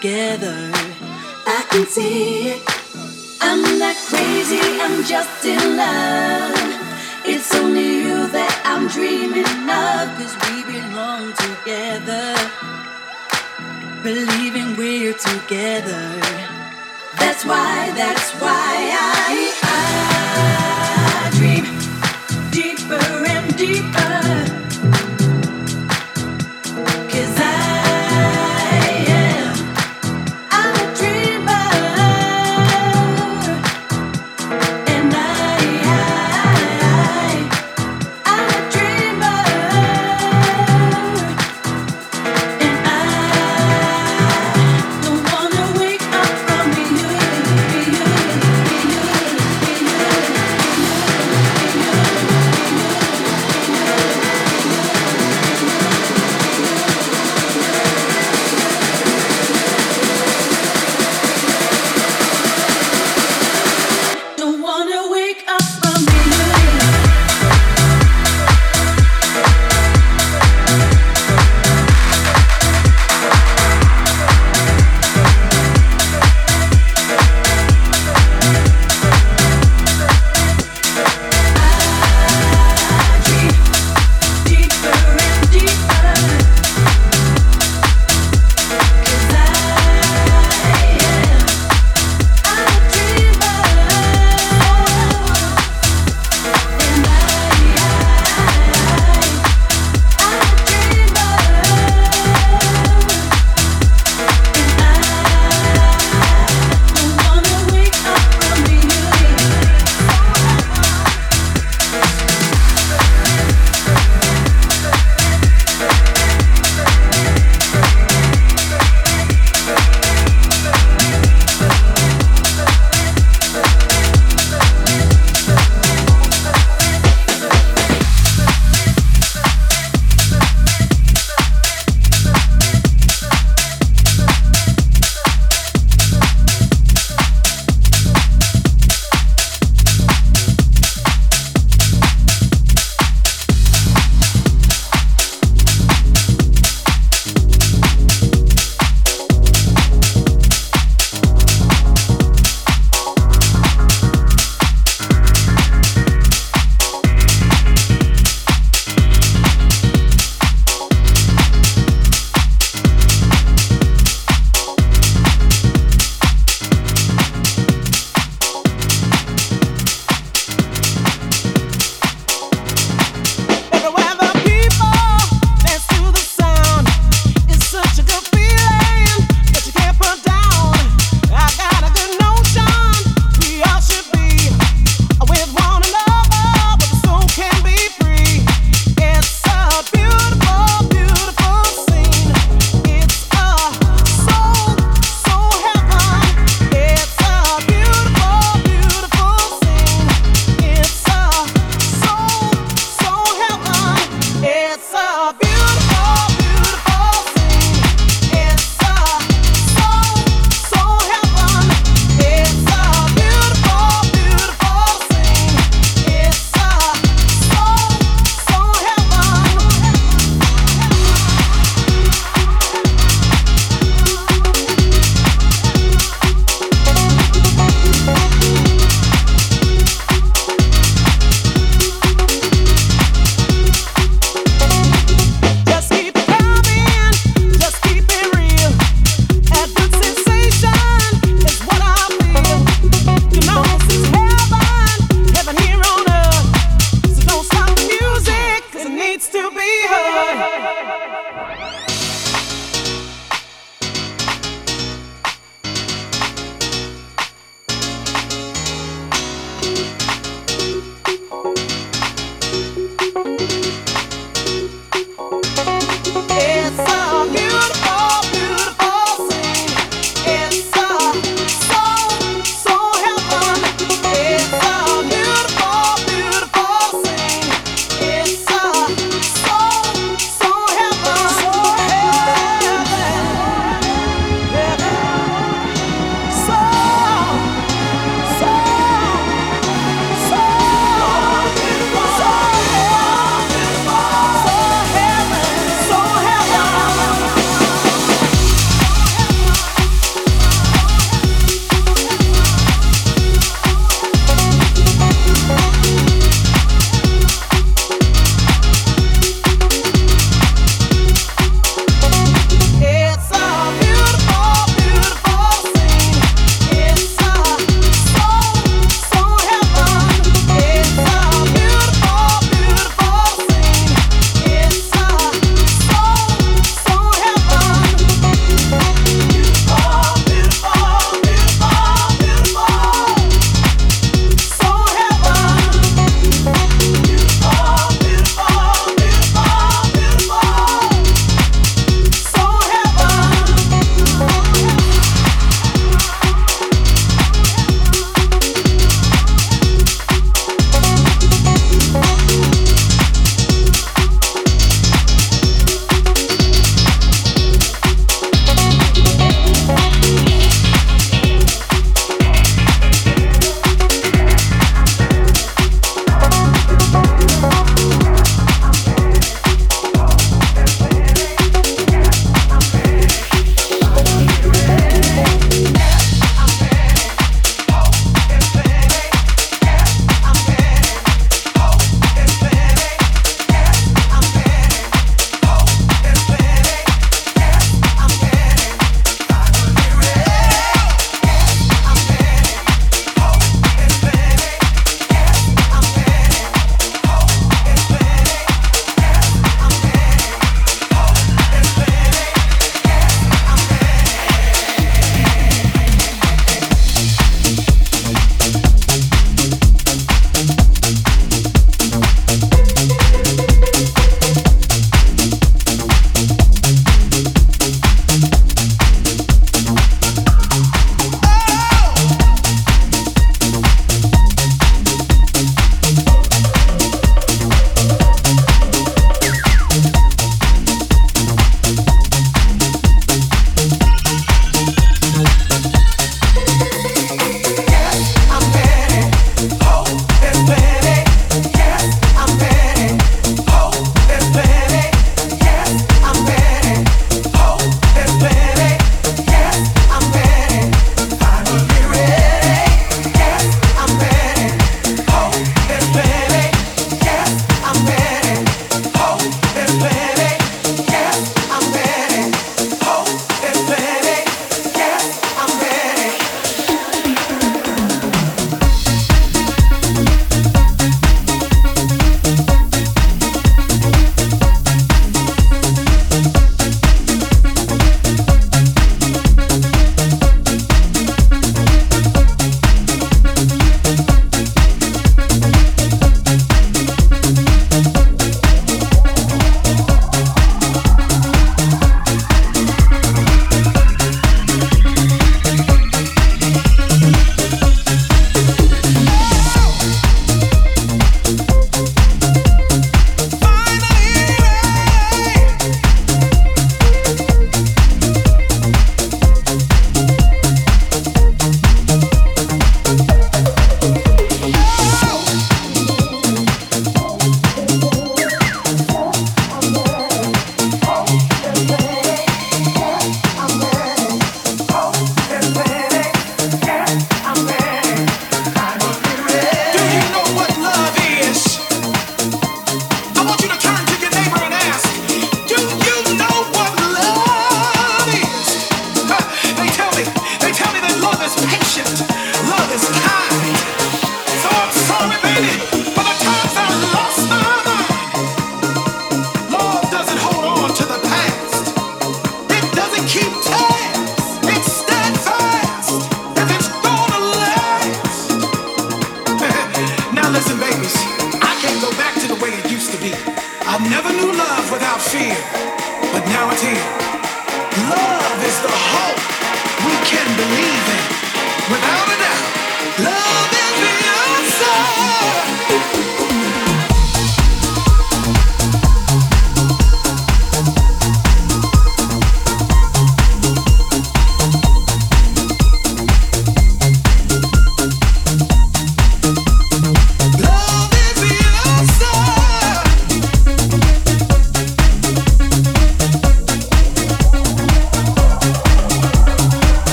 together. I can see it. I'm not crazy, I'm just in love. It's only you that I'm dreaming of, cause we belong together. Believing we're together. That's why, that's why I, I dream deeper and deeper.